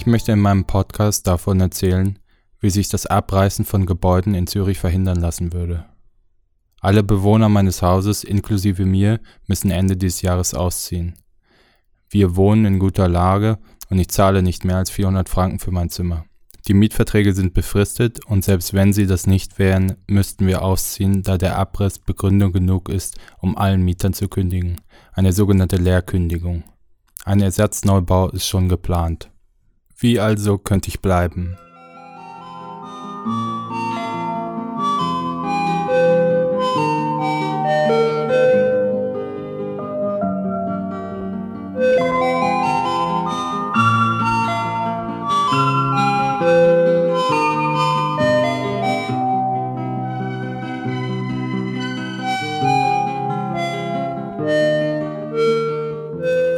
Ich möchte in meinem Podcast davon erzählen, wie sich das Abreißen von Gebäuden in Zürich verhindern lassen würde. Alle Bewohner meines Hauses, inklusive mir, müssen Ende dieses Jahres ausziehen. Wir wohnen in guter Lage und ich zahle nicht mehr als 400 Franken für mein Zimmer. Die Mietverträge sind befristet und selbst wenn sie das nicht wären, müssten wir ausziehen, da der Abriss Begründung genug ist, um allen Mietern zu kündigen. Eine sogenannte Leerkündigung. Ein Ersatzneubau ist schon geplant. Wie also könnte ich bleiben?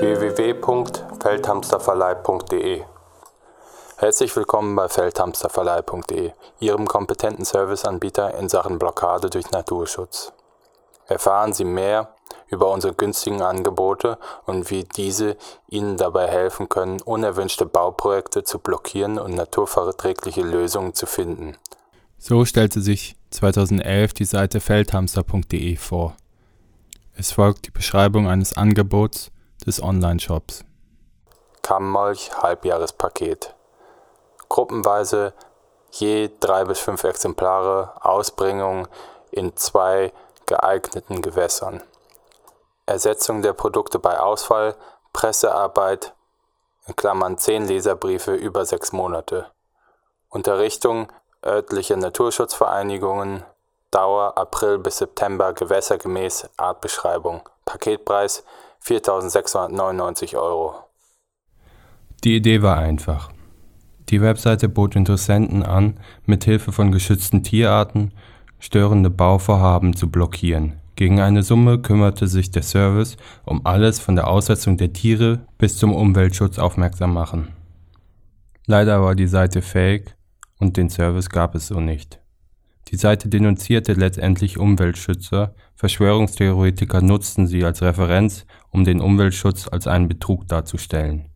www.feldhamsterverleih.de Herzlich willkommen bei feldhamsterverleih.de, Ihrem kompetenten Serviceanbieter in Sachen Blockade durch Naturschutz. Erfahren Sie mehr über unsere günstigen Angebote und wie diese Ihnen dabei helfen können, unerwünschte Bauprojekte zu blockieren und naturverträgliche Lösungen zu finden. So stellte sich 2011 die Seite feldhamster.de vor. Es folgt die Beschreibung eines Angebots des Online-Shops. Kammmolch Halbjahrespaket gruppenweise je drei bis fünf Exemplare Ausbringung in zwei geeigneten Gewässern. Ersetzung der Produkte bei Ausfall, Pressearbeit, in Klammern 10 Leserbriefe über sechs Monate. Unterrichtung örtliche Naturschutzvereinigungen, Dauer April bis September gewässergemäß, Artbeschreibung. Paketpreis 4.699 Euro. Die Idee war einfach. Die Webseite bot Interessenten an, mit Hilfe von geschützten Tierarten störende Bauvorhaben zu blockieren. Gegen eine Summe kümmerte sich der Service um alles von der Aussetzung der Tiere bis zum Umweltschutz aufmerksam machen. Leider war die Seite fake und den Service gab es so nicht. Die Seite denunzierte letztendlich Umweltschützer, Verschwörungstheoretiker nutzten sie als Referenz, um den Umweltschutz als einen Betrug darzustellen.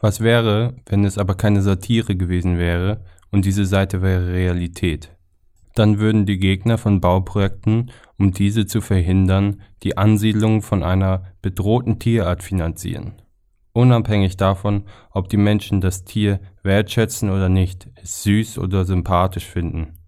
Was wäre, wenn es aber keine Satire gewesen wäre und diese Seite wäre Realität? Dann würden die Gegner von Bauprojekten, um diese zu verhindern, die Ansiedlung von einer bedrohten Tierart finanzieren. Unabhängig davon, ob die Menschen das Tier wertschätzen oder nicht, es süß oder sympathisch finden.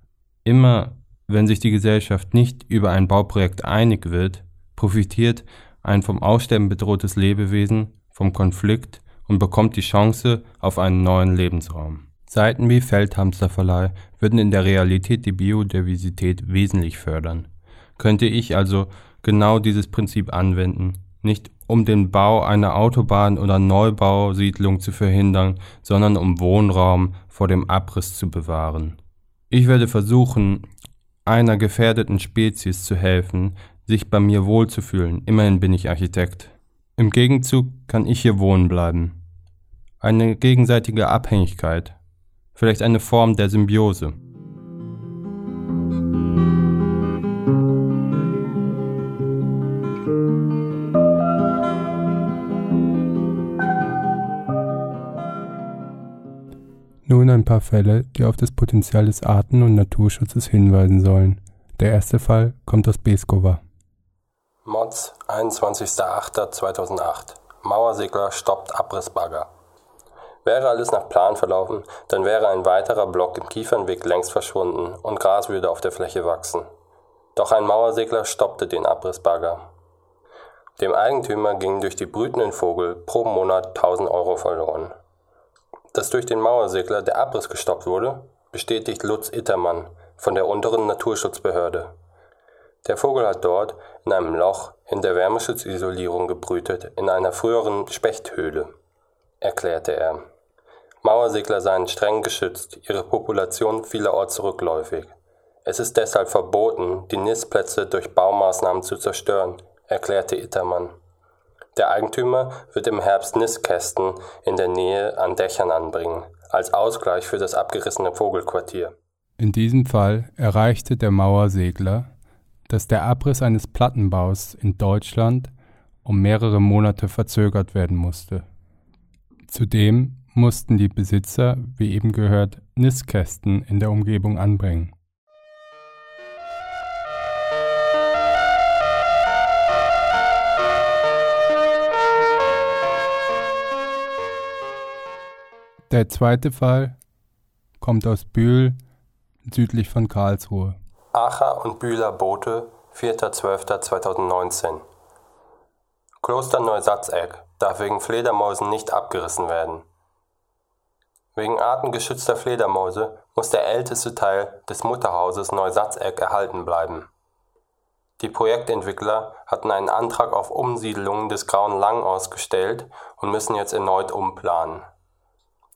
Immer wenn sich die Gesellschaft nicht über ein Bauprojekt einig wird, profitiert ein vom Aussterben bedrohtes Lebewesen vom Konflikt und bekommt die Chance auf einen neuen Lebensraum. Seiten wie Feldhamsterverleih würden in der Realität die Biodiversität wesentlich fördern. Könnte ich also genau dieses Prinzip anwenden, nicht um den Bau einer Autobahn oder Neubausiedlung zu verhindern, sondern um Wohnraum vor dem Abriss zu bewahren. Ich werde versuchen, einer gefährdeten Spezies zu helfen, sich bei mir wohlzufühlen. Immerhin bin ich Architekt. Im Gegenzug kann ich hier wohnen bleiben eine gegenseitige Abhängigkeit, vielleicht eine Form der Symbiose. Nun ein paar Fälle, die auf das Potenzial des Arten- und Naturschutzes hinweisen sollen. Der erste Fall kommt aus Beskova. Mods, 21.08.2008. Mauersegler stoppt Abrissbagger. Wäre alles nach Plan verlaufen, dann wäre ein weiterer Block im Kiefernweg längst verschwunden und Gras würde auf der Fläche wachsen. Doch ein Mauersegler stoppte den Abrissbagger. Dem Eigentümer gingen durch die brütenden Vogel pro Monat 1000 Euro verloren. Dass durch den Mauersegler der Abriss gestoppt wurde, bestätigt Lutz Ittermann von der unteren Naturschutzbehörde. Der Vogel hat dort in einem Loch in der Wärmeschutzisolierung gebrütet in einer früheren Spechthöhle erklärte er. Mauersegler seien streng geschützt, ihre Population vielerorts rückläufig. Es ist deshalb verboten, die Nistplätze durch Baumaßnahmen zu zerstören, erklärte Ittermann. Der Eigentümer wird im Herbst Nistkästen in der Nähe an Dächern anbringen, als Ausgleich für das abgerissene Vogelquartier. In diesem Fall erreichte der Mauersegler, dass der Abriss eines Plattenbaus in Deutschland um mehrere Monate verzögert werden musste. Zudem mussten die Besitzer, wie eben gehört, Nistkästen in der Umgebung anbringen. Der zweite Fall kommt aus Bühl, südlich von Karlsruhe. Acher und Bühler Boote, 4.12.2019. Kloster Neusatzeck darf wegen Fledermäusen nicht abgerissen werden. Wegen artengeschützter Fledermäuse muss der älteste Teil des Mutterhauses Neusatzeck erhalten bleiben. Die Projektentwickler hatten einen Antrag auf Umsiedelung des Grauen Langaus gestellt und müssen jetzt erneut umplanen.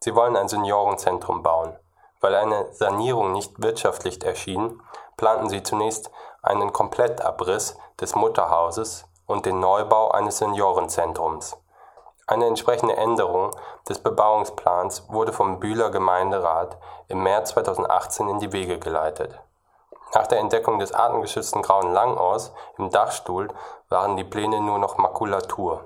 Sie wollen ein Seniorenzentrum bauen. Weil eine Sanierung nicht wirtschaftlich erschien, planten sie zunächst einen Komplettabriss des Mutterhauses und den Neubau eines Seniorenzentrums. Eine entsprechende Änderung des Bebauungsplans wurde vom Bühler Gemeinderat im März 2018 in die Wege geleitet. Nach der Entdeckung des artengeschützten Grauen Langaus im Dachstuhl waren die Pläne nur noch Makulatur.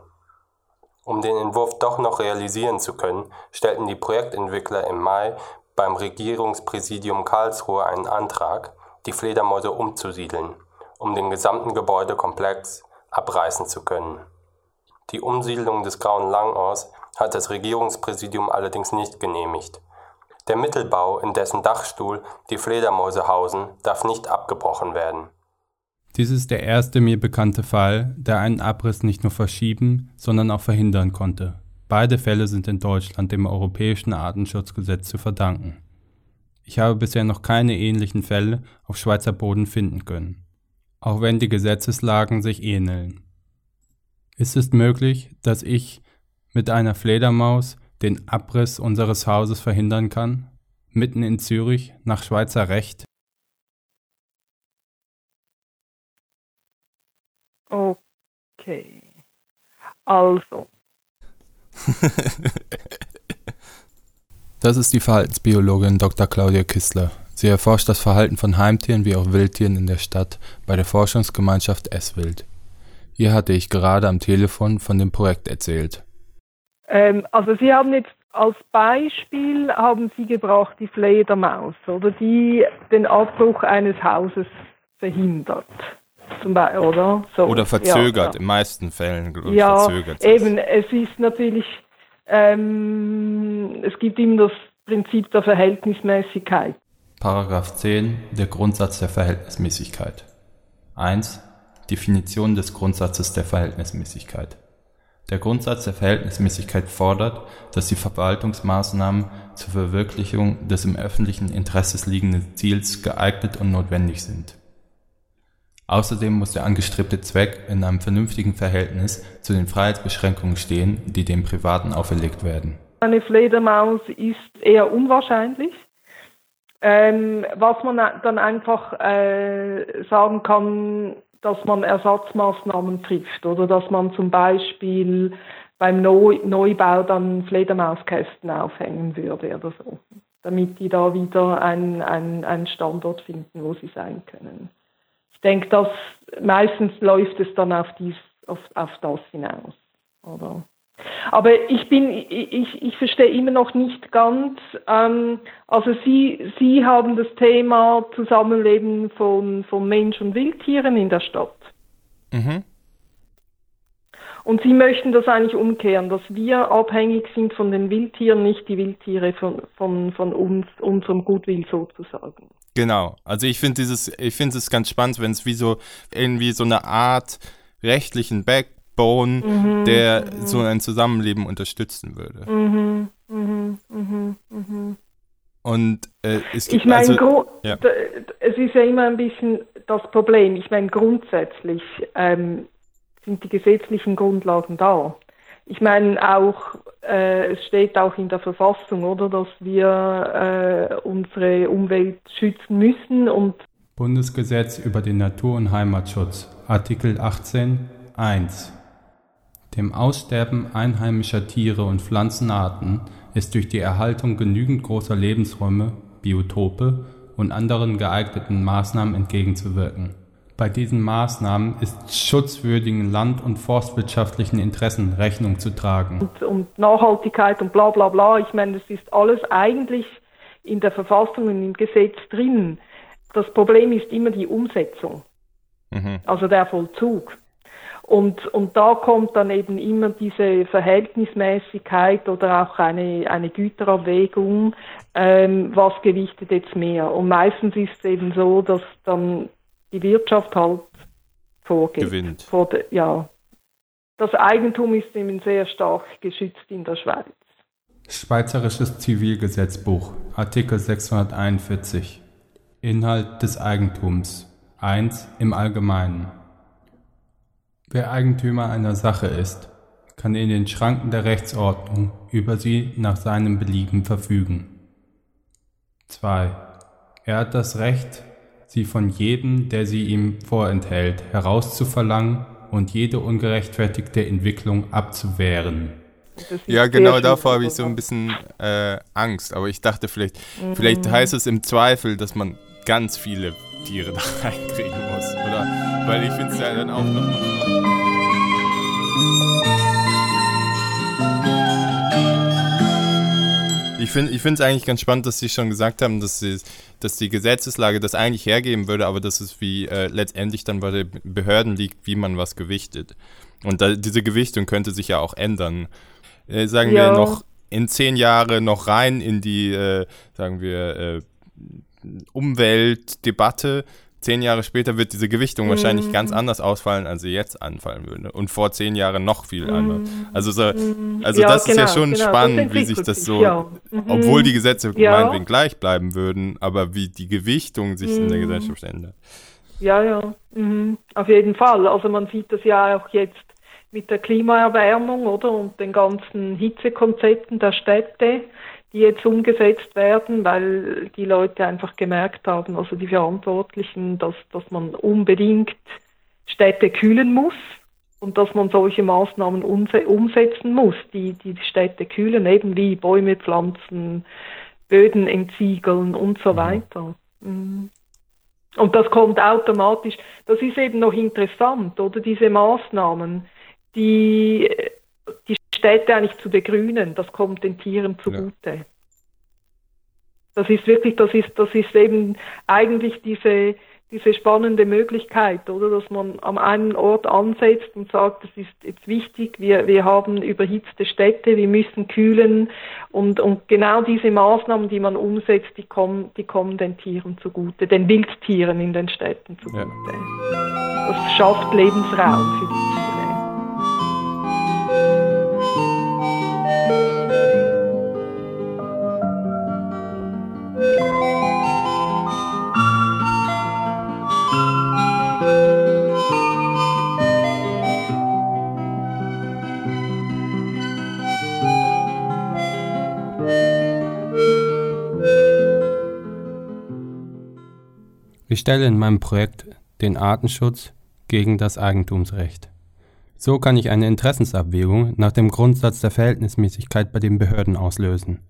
Um den Entwurf doch noch realisieren zu können, stellten die Projektentwickler im Mai beim Regierungspräsidium Karlsruhe einen Antrag, die Fledermäuse umzusiedeln, um den gesamten Gebäudekomplex abreißen zu können. Die Umsiedlung des Grauen Langaus hat das Regierungspräsidium allerdings nicht genehmigt. Der Mittelbau, in dessen Dachstuhl die Fledermäuse hausen, darf nicht abgebrochen werden. Dies ist der erste mir bekannte Fall, der einen Abriss nicht nur verschieben, sondern auch verhindern konnte. Beide Fälle sind in Deutschland dem Europäischen Artenschutzgesetz zu verdanken. Ich habe bisher noch keine ähnlichen Fälle auf Schweizer Boden finden können, auch wenn die Gesetzeslagen sich ähneln. Ist es möglich, dass ich mit einer Fledermaus den Abriss unseres Hauses verhindern kann, mitten in Zürich nach Schweizer Recht? Okay. Also. das ist die Verhaltensbiologin Dr. Claudia Kistler. Sie erforscht das Verhalten von Heimtieren wie auch Wildtieren in der Stadt bei der Forschungsgemeinschaft S-Wild. Hier hatte ich gerade am Telefon von dem Projekt erzählt. Ähm, also Sie haben jetzt als Beispiel haben Sie gebracht die Fledermaus, oder die den Abbruch eines Hauses verhindert. Zum Beispiel, oder? So, oder verzögert, ja, in meisten Fällen ja, verzögert. Eben, es ist natürlich, ähm, es gibt immer das Prinzip der Verhältnismäßigkeit. Paragraph 10, der Grundsatz der Verhältnismäßigkeit. 1. Definition des Grundsatzes der Verhältnismäßigkeit. Der Grundsatz der Verhältnismäßigkeit fordert, dass die Verwaltungsmaßnahmen zur Verwirklichung des im öffentlichen Interesse liegenden Ziels geeignet und notwendig sind. Außerdem muss der angestrebte Zweck in einem vernünftigen Verhältnis zu den Freiheitsbeschränkungen stehen, die dem Privaten auferlegt werden. Eine Fledermaus ist eher unwahrscheinlich. Ähm, was man dann einfach äh, sagen kann, dass man Ersatzmaßnahmen trifft oder dass man zum Beispiel beim Neu Neubau dann Fledermauskästen aufhängen würde oder so, damit die da wieder einen, einen Standort finden, wo sie sein können ich denke, dass meistens läuft es dann auf, dies, auf, auf das hinaus. Oder? Aber ich bin, ich, ich verstehe immer noch nicht ganz, ähm, also Sie, Sie haben das Thema Zusammenleben von, von Mensch und Wildtieren in der Stadt. Mhm. Und Sie möchten das eigentlich umkehren, dass wir abhängig sind von den Wildtieren, nicht die Wildtiere von, von, von uns, unserem Gutwill sozusagen. Genau. Also ich finde dieses, ich finde es ganz spannend, wenn es wie so irgendwie so eine Art rechtlichen Backbone, mhm, der mhm. so ein Zusammenleben unterstützen würde. Mhm, mhm, mhm, mhm. Und äh, es gibt ich meine, also, ja. es ist ja immer ein bisschen das Problem. Ich meine, grundsätzlich ähm, sind die gesetzlichen Grundlagen da. Ich meine auch, äh, es steht auch in der Verfassung, oder, dass wir äh, unsere Umwelt schützen müssen und Bundesgesetz über den Natur- und Heimatschutz, Artikel 18 1. Dem Aussterben einheimischer Tiere und Pflanzenarten ist durch die Erhaltung genügend großer Lebensräume, Biotope und anderen geeigneten Maßnahmen entgegenzuwirken. Bei diesen Maßnahmen ist schutzwürdigen land- und forstwirtschaftlichen Interessen Rechnung zu tragen. Und, und Nachhaltigkeit und bla bla bla, ich meine, das ist alles eigentlich in der Verfassung und im Gesetz drin. Das Problem ist immer die Umsetzung, mhm. also der Vollzug. Und, und da kommt dann eben immer diese Verhältnismäßigkeit oder auch eine, eine Güterabwägung, ähm, was gewichtet jetzt mehr. Und meistens ist es eben so, dass dann die Wirtschaft halt vorgeht. Gewinnt. Vor de, ja. Das Eigentum ist eben sehr stark geschützt in der Schweiz. Schweizerisches Zivilgesetzbuch, Artikel 641. Inhalt des Eigentums. 1. Im Allgemeinen. Wer Eigentümer einer Sache ist, kann in den Schranken der Rechtsordnung über sie nach seinem Belieben verfügen. 2. Er hat das Recht, sie von jedem, der sie ihm vorenthält, herauszuverlangen und jede ungerechtfertigte Entwicklung abzuwehren. Ja, genau, davor habe ich so ein bisschen äh, Angst. Aber ich dachte vielleicht, mhm. vielleicht heißt es im Zweifel, dass man ganz viele Tiere da reinkriegen muss, oder? Weil ich finde es ja dann auch noch. Ich finde ich es eigentlich ganz spannend, dass Sie schon gesagt haben, dass, sie, dass die Gesetzeslage das eigentlich hergeben würde, aber dass es wie äh, letztendlich dann bei den Behörden liegt, wie man was gewichtet. Und da, diese Gewichtung könnte sich ja auch ändern. Äh, sagen ja. wir noch in zehn Jahre noch rein in die, äh, sagen wir, äh, Umweltdebatte zehn Jahre später wird diese Gewichtung mhm. wahrscheinlich ganz anders ausfallen, als sie jetzt anfallen würde. Und vor zehn Jahren noch viel mhm. anders. Also, so, mhm. also ja, das genau, ist ja genau, schon genau, spannend, wie sich das so, ja. mhm. obwohl die Gesetze ja. meinetwegen gleich bleiben würden, aber wie die Gewichtung sich in der mhm. Gesellschaft ändert. Ja, ja, mhm. auf jeden Fall. Also man sieht das ja auch jetzt mit der Klimaerwärmung, oder? Und den ganzen Hitzekonzepten der Städte die jetzt umgesetzt werden, weil die Leute einfach gemerkt haben, also die Verantwortlichen, dass, dass man unbedingt Städte kühlen muss und dass man solche Maßnahmen umsetzen muss, die die Städte kühlen, eben wie Bäume pflanzen, Böden entsiegeln und so mhm. weiter. Mhm. Und das kommt automatisch, das ist eben noch interessant, oder diese Maßnahmen, die die Städte eigentlich zu begrünen, das kommt den Tieren zugute. Ja. Das ist wirklich, das ist, das ist eben eigentlich diese, diese spannende Möglichkeit, oder, dass man am einen Ort ansetzt und sagt, das ist jetzt wichtig, wir, wir haben überhitzte Städte, wir müssen kühlen und, und genau diese Maßnahmen, die man umsetzt, die kommen, die kommen den Tieren zugute, den Wildtieren in den Städten zugute. Ja. Das schafft Lebensraum für die stelle in meinem Projekt den Artenschutz gegen das Eigentumsrecht. So kann ich eine Interessensabwägung nach dem Grundsatz der Verhältnismäßigkeit bei den Behörden auslösen.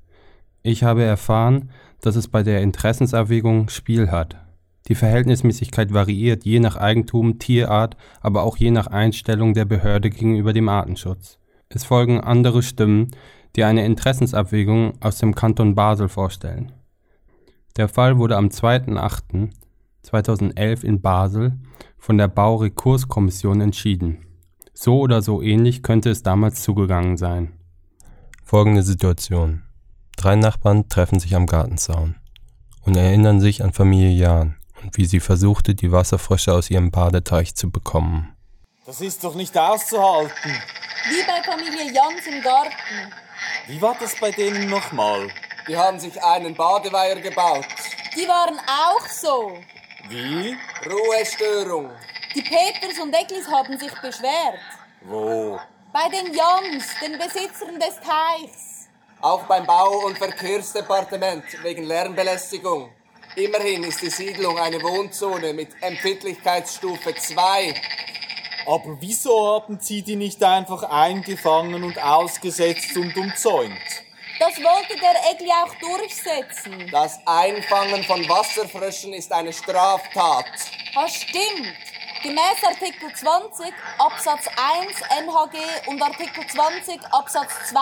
Ich habe erfahren, dass es bei der Interessensabwägung Spiel hat. Die Verhältnismäßigkeit variiert je nach Eigentum, Tierart, aber auch je nach Einstellung der Behörde gegenüber dem Artenschutz. Es folgen andere Stimmen, die eine Interessensabwägung aus dem Kanton Basel vorstellen. Der Fall wurde am 2.8. 2011 in Basel von der Baurekurskommission entschieden. So oder so ähnlich könnte es damals zugegangen sein. Folgende Situation. Drei Nachbarn treffen sich am Gartenzaun und erinnern sich an Familie Jahn und wie sie versuchte, die Wasserfrösche aus ihrem Badeteich zu bekommen. Das ist doch nicht auszuhalten. Wie bei Familie Jans im Garten. Wie war das bei denen nochmal? Die haben sich einen Badeweiher gebaut. Die waren auch so. Wie? Ruhestörung. Die Peters und Eglis haben sich beschwert. Wo? Bei den Jans, den Besitzern des Teichs. Auch beim Bau- und Verkehrsdepartement wegen Lärmbelästigung. Immerhin ist die Siedlung eine Wohnzone mit Empfindlichkeitsstufe 2. Aber wieso haben Sie die nicht einfach eingefangen und ausgesetzt und umzäunt? Das wollte der Egli auch durchsetzen. Das Einfangen von Wasserfröschen ist eine Straftat. Das stimmt. Gemäß Artikel 20 Absatz 1 NHG und Artikel 20 Absatz 2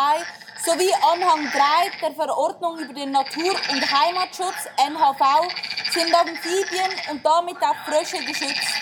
sowie Anhang 3 der Verordnung über den Natur- und Heimatschutz NHV sind Amphibien und damit auch Frösche geschützt.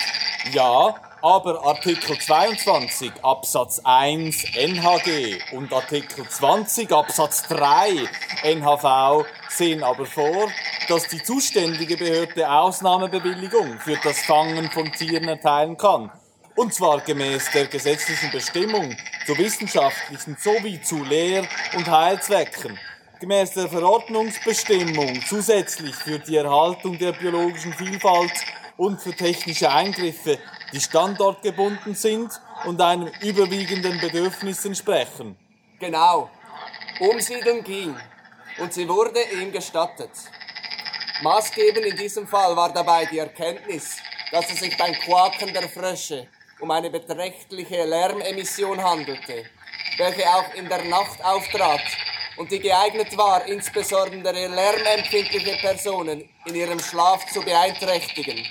Ja, aber Artikel 22 Absatz 1 NHG und Artikel 20 Absatz 3 NHV sehen aber vor, dass die zuständige Behörde Ausnahmebewilligung für das Fangen von Tieren erteilen kann. Und zwar gemäß der gesetzlichen Bestimmung zu wissenschaftlichen sowie zu Lehr- und Heilzwecken. Gemäß der Verordnungsbestimmung zusätzlich für die Erhaltung der biologischen Vielfalt und für technische Eingriffe, die standortgebunden sind und einem überwiegenden Bedürfnis entsprechen. Genau. Umsiedeln ging. Und sie wurde ihm gestattet. Maßgebend in diesem Fall war dabei die Erkenntnis, dass es sich beim Quaken der Frösche um eine beträchtliche Lärmemission handelte, welche auch in der Nacht auftrat und die geeignet war, insbesondere lärmempfindliche Personen in ihrem Schlaf zu beeinträchtigen.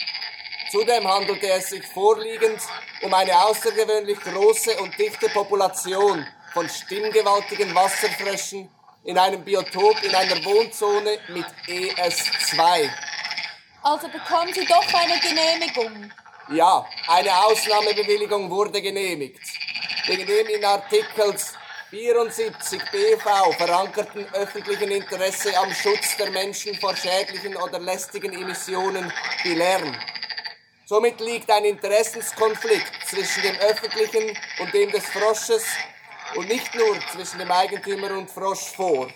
Zudem handelte es sich vorliegend um eine außergewöhnlich große und dichte Population von stimmgewaltigen Wasserfröschen in einem Biotop in einer Wohnzone mit ES2. Also bekommen Sie doch eine Genehmigung. Ja, eine Ausnahmebewilligung wurde genehmigt. Wegen dem in Artikels 74 BV verankerten öffentlichen Interesse am Schutz der Menschen vor schädlichen oder lästigen Emissionen wie Lärm. Somit liegt ein Interessenskonflikt zwischen dem öffentlichen und dem des Frosches und nicht nur zwischen dem Eigentümer und Frosch vor.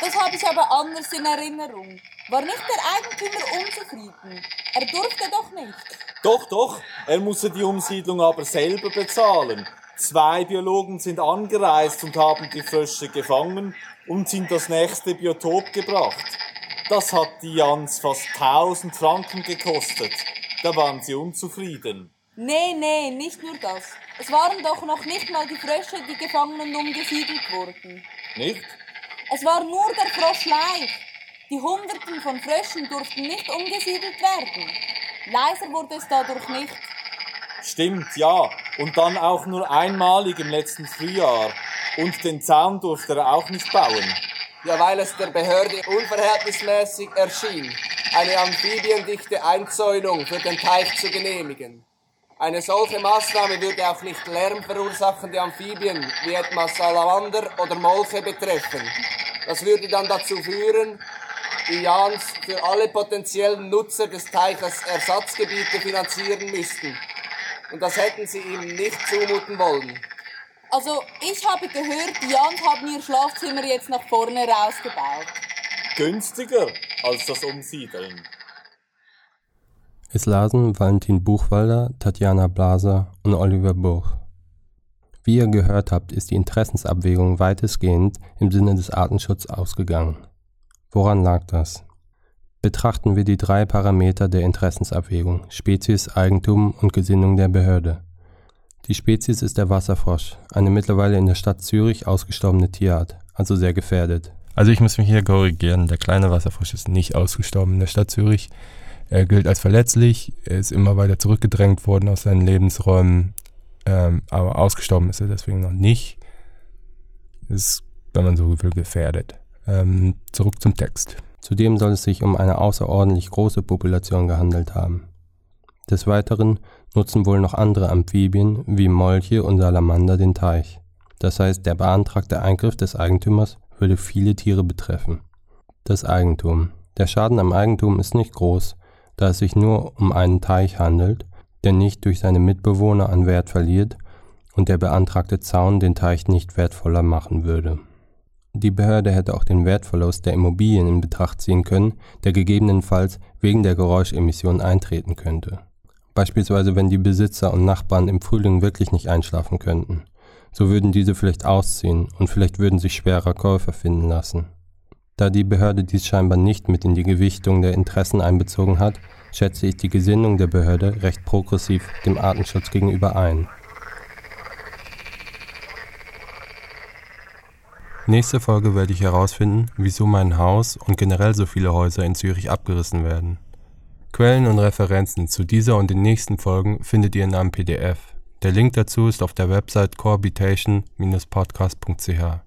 Das habe ich aber anders in Erinnerung. War nicht der Eigentümer unzufrieden? Er durfte doch nicht. Doch, doch, er musste die Umsiedlung aber selber bezahlen. Zwei Biologen sind angereist und haben die Frösche gefangen und sind das nächste Biotop gebracht. Das hat die Jans fast 1000 Franken gekostet. Da waren sie unzufrieden. Nee, nee, nicht nur das. Es waren doch noch nicht mal die Frösche, die gefangen und umgesiedelt wurden. Nicht? Es war nur der Frosch Leich. Die Hunderten von Fröschen durften nicht umgesiedelt werden. Leiser wurde es dadurch nicht. Stimmt, ja. Und dann auch nur einmalig im letzten Frühjahr. Und den Zaun durfte er auch nicht bauen. Ja, weil es der Behörde unverhältnismäßig erschien, eine amphibiendichte Einzäunung für den Teich zu genehmigen. Eine solche Maßnahme würde auch nicht lärmverursachende Amphibien wie etwa Salamander oder Molche betreffen. Das würde dann dazu führen, die Jans für alle potenziellen Nutzer des Teiches Ersatzgebiete finanzieren müssten. Und das hätten sie ihm nicht zumuten wollen. Also, ich habe gehört, die Jans haben ihr Schlafzimmer jetzt nach vorne rausgebaut. Günstiger als das Umsiedeln. Es lasen Valentin Buchwalder, Tatjana Blaser und Oliver Buch. Wie ihr gehört habt, ist die Interessensabwägung weitestgehend im Sinne des Artenschutzes ausgegangen. Woran lag das? Betrachten wir die drei Parameter der Interessensabwägung Spezies, Eigentum und Gesinnung der Behörde. Die Spezies ist der Wasserfrosch, eine mittlerweile in der Stadt Zürich ausgestorbene Tierart, also sehr gefährdet. Also ich muss mich hier korrigieren, der kleine Wasserfrosch ist nicht ausgestorben in der Stadt Zürich. Er gilt als verletzlich, er ist immer weiter zurückgedrängt worden aus seinen Lebensräumen, ähm, aber ausgestorben ist er deswegen noch nicht. Ist, wenn man so will, gefährdet. Ähm, zurück zum Text. Zudem soll es sich um eine außerordentlich große Population gehandelt haben. Des Weiteren nutzen wohl noch andere Amphibien wie Molche und Salamander den Teich. Das heißt, der beantragte Eingriff des Eigentümers würde viele Tiere betreffen. Das Eigentum. Der Schaden am Eigentum ist nicht groß, da es sich nur um einen Teich handelt, der nicht durch seine Mitbewohner an Wert verliert und der beantragte Zaun den Teich nicht wertvoller machen würde. Die Behörde hätte auch den Wertverlust der Immobilien in Betracht ziehen können, der gegebenenfalls wegen der Geräuschemission eintreten könnte. Beispielsweise wenn die Besitzer und Nachbarn im Frühling wirklich nicht einschlafen könnten. So würden diese vielleicht ausziehen und vielleicht würden sich schwerer Käufer finden lassen. Da die Behörde dies scheinbar nicht mit in die Gewichtung der Interessen einbezogen hat, schätze ich die Gesinnung der Behörde recht progressiv dem Artenschutz gegenüber ein. Nächste Folge werde ich herausfinden, wieso mein Haus und generell so viele Häuser in Zürich abgerissen werden. Quellen und Referenzen zu dieser und den nächsten Folgen findet ihr in einem PDF. Der Link dazu ist auf der Website cohabitation-podcast.ch.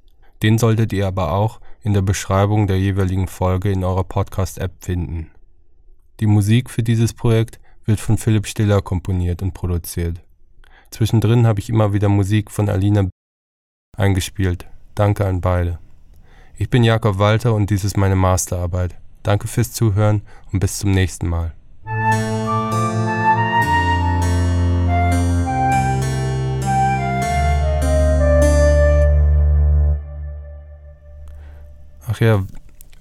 Den solltet ihr aber auch in der Beschreibung der jeweiligen Folge in eurer Podcast-App finden. Die Musik für dieses Projekt wird von Philipp Stiller komponiert und produziert. Zwischendrin habe ich immer wieder Musik von Alina eingespielt. Danke an beide. Ich bin Jakob Walter und dies ist meine Masterarbeit. Danke fürs Zuhören und bis zum nächsten Mal. Ach ja,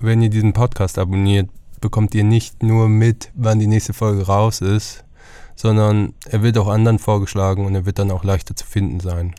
wenn ihr diesen Podcast abonniert, bekommt ihr nicht nur mit, wann die nächste Folge raus ist, sondern er wird auch anderen vorgeschlagen und er wird dann auch leichter zu finden sein.